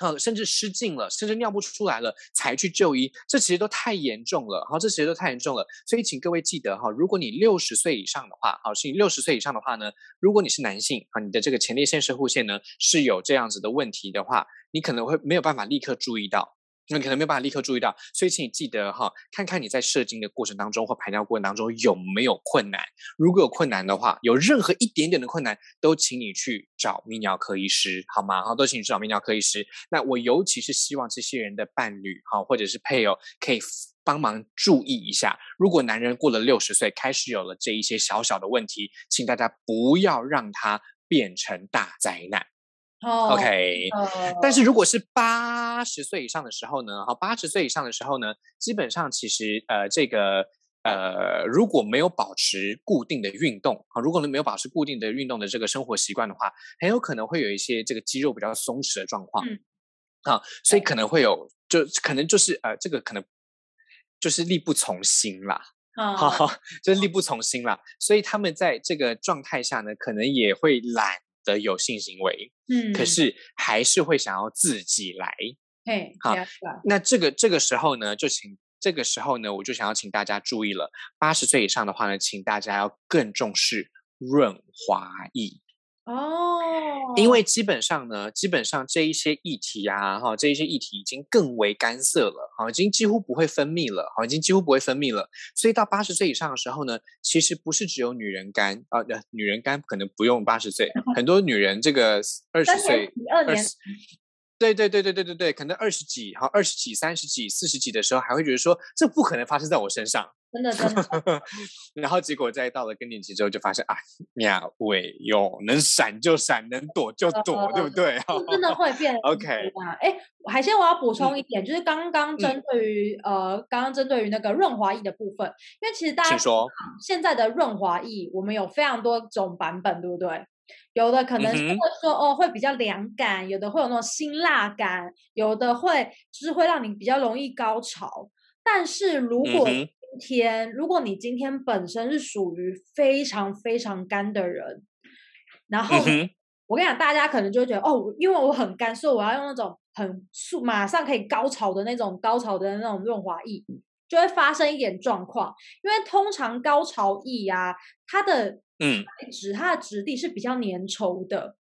啊，甚至失禁了，甚至尿不出来了，才去就医，这其实都太严重了。好，这其实都太严重了。所以，请各位记得哈，如果你六十岁以上的话，好，是你六十岁以上的话呢，如果你是男性啊，你的这个前列腺射护腺呢是有这样子的问题的话，你可能会没有办法立刻注意到。那可能没有办法立刻注意到，所以请你记得哈，看看你在射精的过程当中或排尿过程当中有没有困难。如果有困难的话，有任何一点点的困难，都请你去找泌尿科医师，好吗？好，都请你去找泌尿科医师。那我尤其是希望这些人的伴侣哈，或者是配偶，可以帮忙注意一下。如果男人过了六十岁开始有了这一些小小的问题，请大家不要让他变成大灾难。OK，但是如果是八十岁以上的时候呢？好，八十岁以上的时候呢，基本上其实呃，这个呃，如果没有保持固定的运动啊，如果没有保持固定的运动的这个生活习惯的话，很有可能会有一些这个肌肉比较松弛的状况。啊，所以可能会有，就可能就是呃，这个可能就是力不从心啦。啊，就是力不从心啦。所以他们在这个状态下呢，可能也会懒。的有性行为，嗯，可是还是会想要自己来，嘿，好，那这个这个时候呢，就请这个时候呢，我就想要请大家注意了，八十岁以上的话呢，请大家要更重视润滑液。哦，因为基本上呢，基本上这一些议题啊，哈，这一些议题已经更为干涩了，哈，已经几乎不会分泌了，哈，已经几乎不会分泌了。所以到八十岁以上的时候呢，其实不是只有女人干啊，女人干可能不用八十岁，很多女人这个二十岁，二十。对对对对对对对，可能二十几、哈二十几、三十几、四十几的时候，还会觉得说这不可能发生在我身上，真的真的。然后结果在到了更年期之后，就发现啊，喵喂哟，能闪就闪，能躲就躲，对不对？真的会变。OK 啊，哎，海鲜我要补充一点，就是刚刚针对于呃，刚刚针对于那个润滑液的部分，因为其实大家说现在的润滑液，我们有非常多种版本，对不对？有的可能是会说哦，会比较凉感；有的会有那种辛辣感；有的会就是会让你比较容易高潮。但是如果今天，如果你今天本身是属于非常非常干的人，然后我跟你讲，大家可能就会觉得哦，因为我很干，所以我要用那种很速、马上可以高潮的那种高潮的那种润滑液，就会发生一点状况。因为通常高潮液呀，它的嗯，质它的质地是比较粘稠的，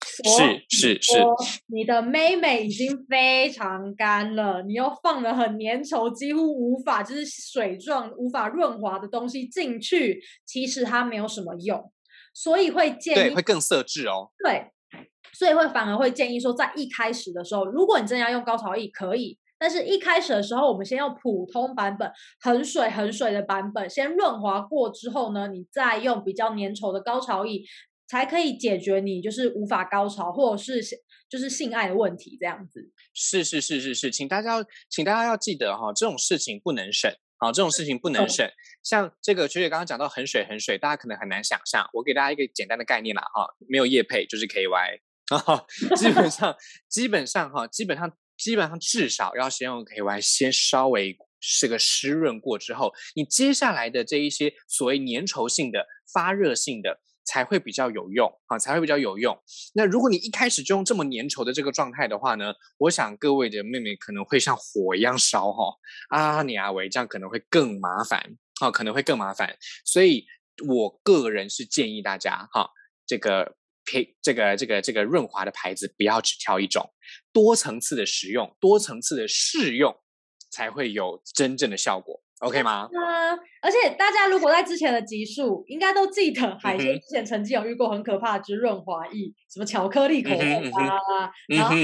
是是是，你的妹妹已经非常干了，你又放了很粘稠，几乎无法就是水状无法润滑的东西进去，其实它没有什么用，所以会建议会更色质哦，对，所以会反而会建议说，在一开始的时候，如果你真的要用高潮液，可以，但是一开始的时候，我们先用普通版本，很水很水的版本，先润滑过之后呢，你再用比较粘稠的高潮液，才可以解决你就是无法高潮或者是就是性爱的问题这样子。是是是是是，请大家要请大家要记得哈，这种事情不能省。好，这种事情不能省。像这个学姐刚刚讲到很水很水，大家可能很难想象。我给大家一个简单的概念啦，哈，没有液配就是 KY，啊 基本上基本上哈，基本上基本上至少要先用 KY 先稍微是个湿润过之后，你接下来的这一些所谓粘稠性的、发热性的。才会比较有用啊，才会比较有用。那如果你一开始就用这么粘稠的这个状态的话呢，我想各位的妹妹可能会像火一样烧哈啊，你阿维这样可能会更麻烦啊，可能会更麻烦。所以我个人是建议大家哈，这个配这个这个这个润滑的牌子不要只挑一种，多层次的使用，多层次的试用，才会有真正的效果。OK 吗？啊！而且大家如果在之前的集数，应该都记得海鲜之前曾经有遇过很可怕的滋润滑液，什么巧克力口味啊，然后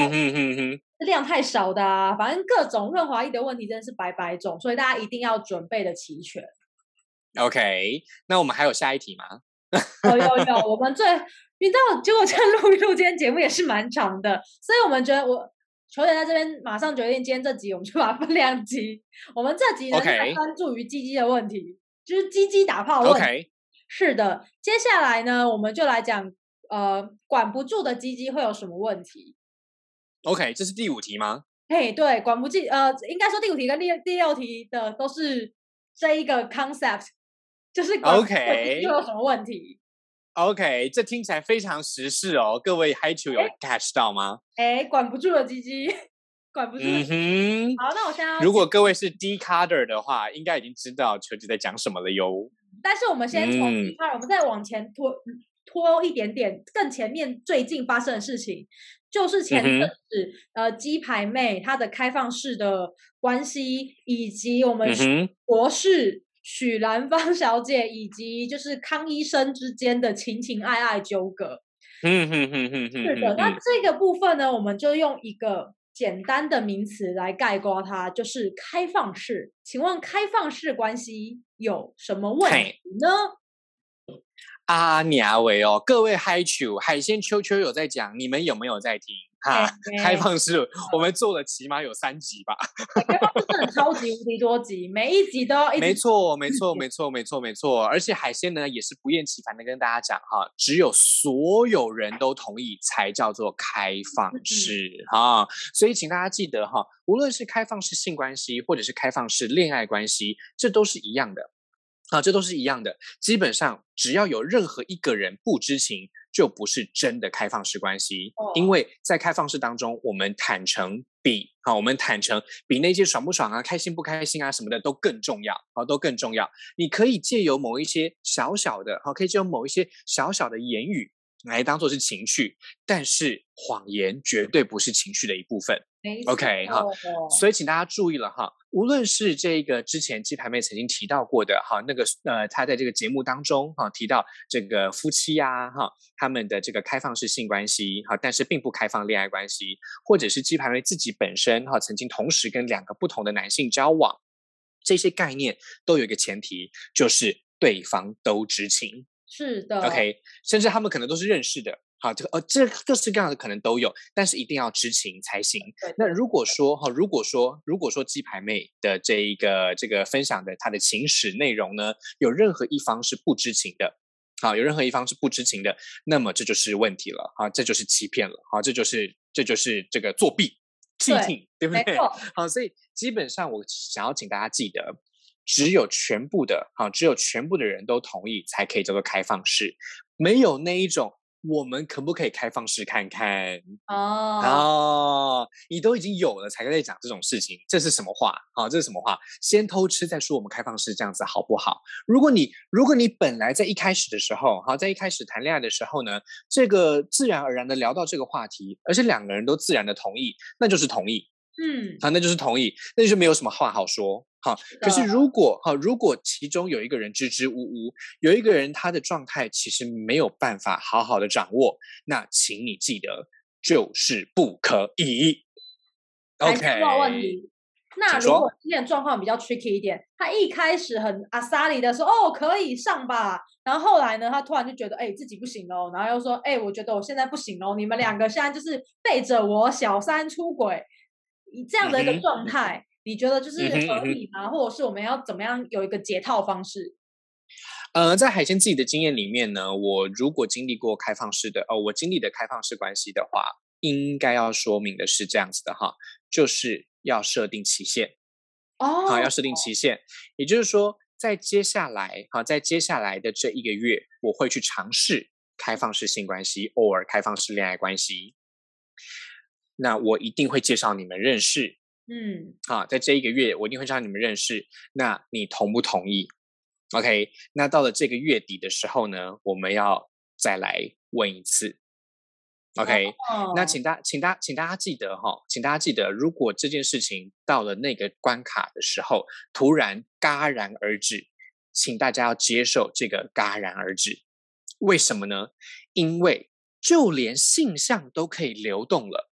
量太少的啊，反正各种润滑液的问题真的是百百种，所以大家一定要准备的齐全。OK，那我们还有下一题吗？有有有，我们最你知道，结果这录一录今天节目也是蛮长的，所以我们觉得我。球员在这边马上决定，今天这集我们就把它分两集。我们这集呢，专注于鸡鸡的问题，就是鸡鸡打炮问题。是的，接下来呢，我们就来讲，呃，管不住的鸡鸡会有什么问题？OK，这是第五题吗？嘿，对，管不住，呃，应该说第五题跟第第六题的都是这一个 concept，就是管不住会有什么问题？OK，这听起来非常时事哦，各位嗨球有 catch 到吗？哎，管不住了，鸡鸡，管不住。嗯哼。好，那我先。如果各位是 D Carder 的话，应该已经知道球姐在讲什么了哟。但是我们先从 D Carder，我们再往前拖拖一点点，更前面最近发生的事情，就是前阵子呃鸡排妹她的开放式的关系，以及我们博士。许兰芳 小姐以及就是康医生之间的情情爱爱纠葛，嗯哼哼哼哼，是的。那这个部分呢，我们就用一个简单的名词来概括它，就是开放式。请问开放式关系有什么问题呢？阿娘喂哦，各位嗨球海鲜秋秋有在讲，你们有没有在听？哈，开放式，我们做了起码有三集吧。开放式真的超级无敌多集，每一集都要。没错，没错，没错，没错，没错。而且海鲜呢，也是不厌其烦的跟大家讲哈，只有所有人都同意才叫做开放式哈。所以请大家记得哈，无论是开放式性关系，或者是开放式恋爱关系，这都是一样的。啊，这都是一样的。基本上，只要有任何一个人不知情，就不是真的开放式关系。因为在开放式当中，我们坦诚比啊，我们坦诚比那些爽不爽啊、开心不开心啊什么的都更重要啊，都更重要。你可以借由某一些小小的，好，可以借由某一些小小的言语来当做是情绪，但是谎言绝对不是情绪的一部分。OK 哈，所以请大家注意了哈，无论是这个之前鸡排妹曾经提到过的哈，那个呃，她在这个节目当中哈提到这个夫妻呀哈，他们的这个开放式性关系哈，但是并不开放恋爱关系，或者是鸡排妹自己本身哈曾经同时跟两个不同的男性交往，这些概念都有一个前提，就是对方都知情。是的，OK，甚至他们可能都是认识的。好，这个呃，这各式各样的可能都有，但是一定要知情才行。那如果说哈，如果说如果说鸡排妹的这一个这个分享的她的情史内容呢，有任何一方是不知情的，好，有任何一方是不知情的，那么这就是问题了，啊，这就是欺骗了，好，这就是这就是这个作弊，cheating，对不对？好，所以基本上我想要请大家记得，只有全部的，好，只有全部的人都同意才可以叫做开放式，没有那一种。我们可不可以开放式看看？哦哦，你都已经有了，才在讲这种事情，这是什么话？好，这是什么话？先偷吃再说，我们开放式这样子好不好？如果你如果你本来在一开始的时候，好，在一开始谈恋爱的时候呢，这个自然而然的聊到这个话题，而且两个人都自然的同意，那就是同意。嗯，啊，那就是同意，那就没有什么话好说。好，可是如果哈，如果其中有一个人支支吾吾，有一个人他的状态其实没有办法好好的掌握，那请你记得，就是不可以。OK，问题，那如果今天状况比较 tricky 一点，他一开始很阿萨里的说，哦，可以上吧。然后后来呢，他突然就觉得，哎，自己不行喽。然后又说，哎，我觉得我现在不行喽。你们两个现在就是背着我小三出轨，以这样的一个状态，你觉得就是合理吗？或者是我们要怎么样有一个解套方式？呃，在海鲜自己的经验里面呢，我如果经历过开放式的，哦，我经历的开放式关系的话，应该要说明的是这样子的哈，就是要设定期限哦，好，要设定期限，也就是说，在接下来，哈，在接下来的这一个月，我会去尝试开放式性关系，偶尔开放式恋爱关系，那我一定会介绍你们认识，嗯，好，在这一个月，我一定会让你们认识，那你同不同意？OK，那到了这个月底的时候呢，我们要再来问一次。OK，那请大，请大，请大家记得哈，请大家记得，如果这件事情到了那个关卡的时候，突然戛然而止，请大家要接受这个戛然而止。为什么呢？因为就连性向都可以流动了，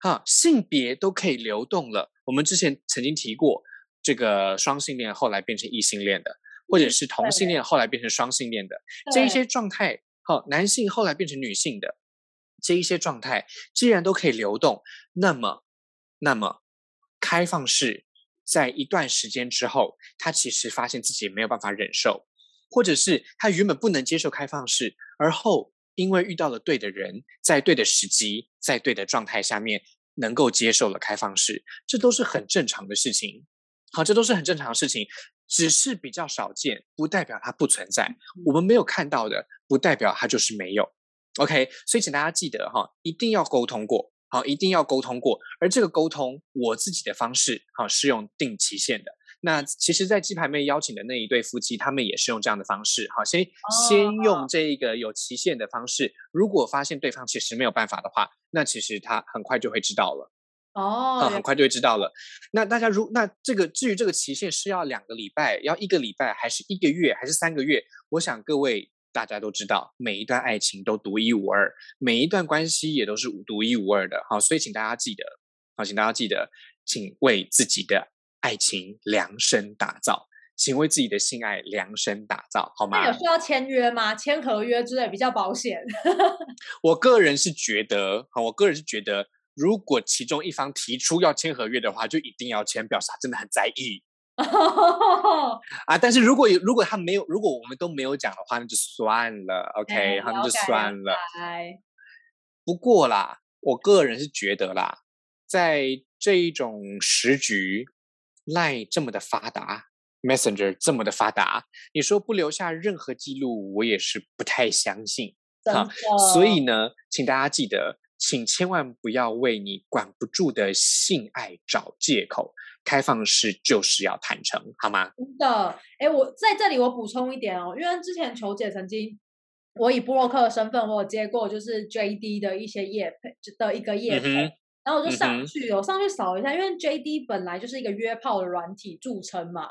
哈，性别都可以流动了。我们之前曾经提过，这个双性恋后来变成异性恋的。或者是同性恋后来变成双性恋的这一些状态，好，男性后来变成女性的这一些状态，既然都可以流动，那么，那么开放式在一段时间之后，他其实发现自己没有办法忍受，或者是他原本不能接受开放式，而后因为遇到了对的人，在对的时机，在对的状态下面，能够接受了开放式，这都是很正常的事情。好，这都是很正常的事情。只是比较少见，不代表它不存在。我们没有看到的，不代表它就是没有。OK，所以请大家记得哈，一定要沟通过，好，一定要沟通过。而这个沟通，我自己的方式，好，是用定期限的。那其实，在鸡排妹邀请的那一对夫妻，他们也是用这样的方式，好，先先用这一个有期限的方式。如果发现对方其实没有办法的话，那其实他很快就会知道了。哦，很快就会知道了。那大家如那这个至于这个期限是要两个礼拜，要一个礼拜，还是一个月，还是三个月？我想各位大家都知道，每一段爱情都独一无二，每一段关系也都是独一无二的。好，所以请大家记得，好，请大家记得，请为自己的爱情量身打造，请为自己的性爱量身打造，好吗？那有需要签约吗？签合约之类比较保险。我个人是觉得，好，我个人是觉得。如果其中一方提出要签合约的话，就一定要签，表示他真的很在意 啊。但是如果有，如果他没有，如果我们都没有讲的话，那就算了，OK，他们就算了。不过啦，我个人是觉得啦，在这一种时局，Line 这么的发达，Messenger 这么的发达，你说不留下任何记录，我也是不太相信啊。所以呢，请大家记得。请千万不要为你管不住的性爱找借口，开放式就是要坦诚，好吗？真的，哎，我在这里我补充一点哦，因为之前球姐曾经，我以布洛克的身份，我有接过就是 JD 的一些业配的一个业配，然后我就上去，我上去扫一下，因为 JD 本来就是一个约炮的软体著称嘛，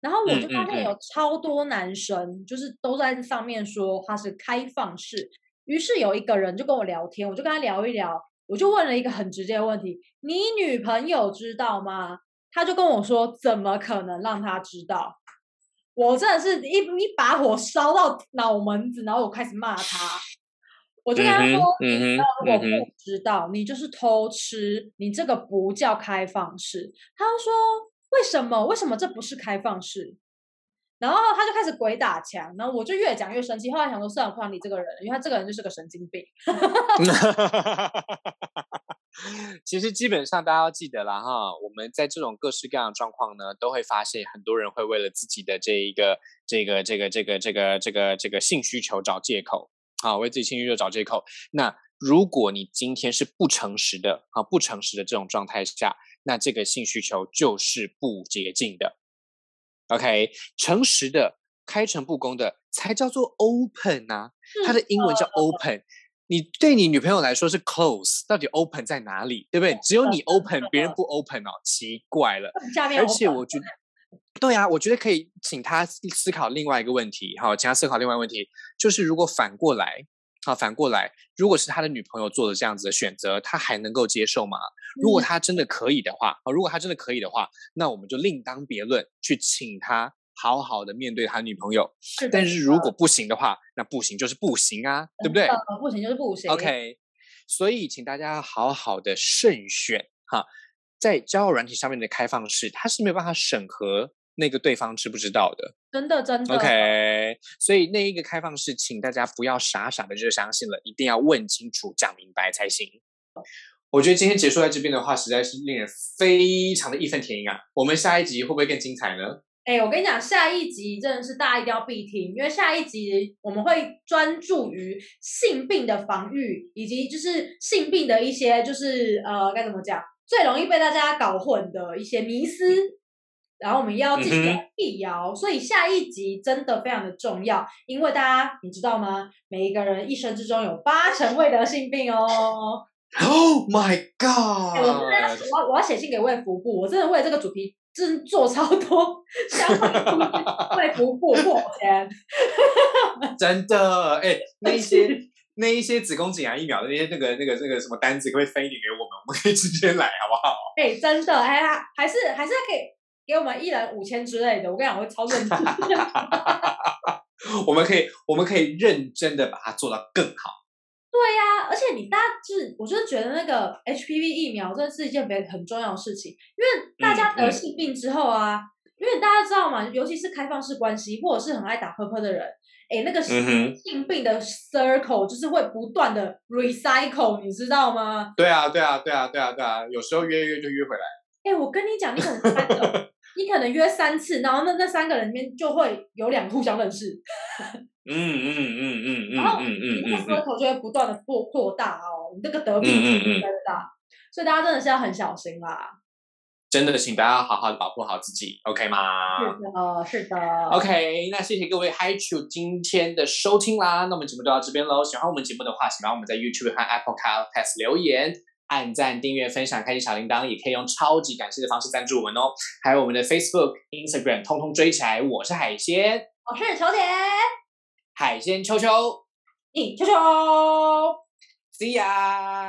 然后我就发现有超多男生就是都在上面说他是开放式。于是有一个人就跟我聊天，我就跟他聊一聊，我就问了一个很直接的问题：“你女朋友知道吗？”他就跟我说：“怎么可能让他知道？”我真的是一一把火烧到脑门子，然后我开始骂他。我就跟他说：“嗯你我不知道，你就是偷吃，你这个不叫开放式。”他说：“为什么？为什么这不是开放式？”然后他就开始鬼打墙，然后我就越讲越生气。后来想说，算了，不想你这个人，因为他这个人就是个神经病。其实基本上大家要记得啦，哈，我们在这种各式各样的状况呢，都会发现很多人会为了自己的这一个、这个、这个、这个、这个、这个、这个性需求找借口，啊，为自己性需求找借口。那如果你今天是不诚实的，啊，不诚实的这种状态下，那这个性需求就是不洁净的。OK，诚实的、开诚布公的才叫做 open 啊。它的英文叫 open。你对你女朋友来说是 close，到底 open 在哪里？对不对？只有你 open，别人不 open 哦，奇怪了。而且我觉得，对啊，我觉得可以请他思考另外一个问题。好，请他思考另外一个问题，就是如果反过来，好，反过来，如果是他的女朋友做了这样子的选择，他还能够接受吗？如果他真的可以的话，啊，如果他真的可以的话，那我们就另当别论，去请他好好的面对他女朋友。但是如果不行的话，那不行就是不行啊，对不对？不行就是不行。OK，所以请大家好好的慎选哈，在交友软体上面的开放式，它是没有办法审核。那个对方知不知道的？真的真的。OK，所以那一个开放式，请大家不要傻傻的就相信了，一定要问清楚、讲明白才行。我觉得今天结束在这边的话，实在是令人非常的义愤填膺啊！我们下一集会不会更精彩呢？哎，我跟你讲，下一集真的是大家一定要必听，因为下一集我们会专注于性病的防御，以及就是性病的一些就是呃该怎么讲，最容易被大家搞混的一些迷思。然后我们要进行辟谣，所以下一集真的非常的重要，因为大家你知道吗？每一个人一生之中有八成未得性病哦。Oh my god！我真的要我我要写信给卫福部，我真的为了这个主题真做超多相关卫福部破天。真的哎，那一些那一些子宫颈癌疫苗的那些那个那个那个什么单子，可以分一点给我们，我可以直接来好不好？哎，真的哎，还是还是可以。给我们一人五千之类的，我跟你讲，我会超认真。我们可以，我们可以认真的把它做到更好。对呀，而且你大家就是，我就是觉得那个 HPV 疫苗真的是一件很很重要的事情，因为大家得性病之后啊，因为大家知道嘛，尤其是开放式关系或者是很爱打喷喷的人，哎，那个性病的 circle 就是会不断的 recycle，你知道吗？对啊，对啊，对啊，对啊，对啊，有时候约约就约回来。哎，我跟你讲，你可能三个，你可能约三次，然后那那三个人里面就会有两互相认识。嗯嗯嗯嗯嗯，然后你那个头就会不断的扩扩大哦，你这个得病越来越大，所以大家真的是要很小心啦。真的，请大家好好的保护好自己，OK 吗？是的，是的。OK，那谢谢各位 Hi Chu 今天的收听啦，那我们节目就到这边喽。喜欢我们节目的话，请帮我们在 YouTube 和 Apple Podcast 留言。按赞、订阅、分享、开启小铃铛，也可以用超级感谢的方式赞助我们哦。还有我们的 Facebook、Instagram，通通追起来。我是海鲜，我是球姐，海鲜秋秋，你，秋秋，See ya。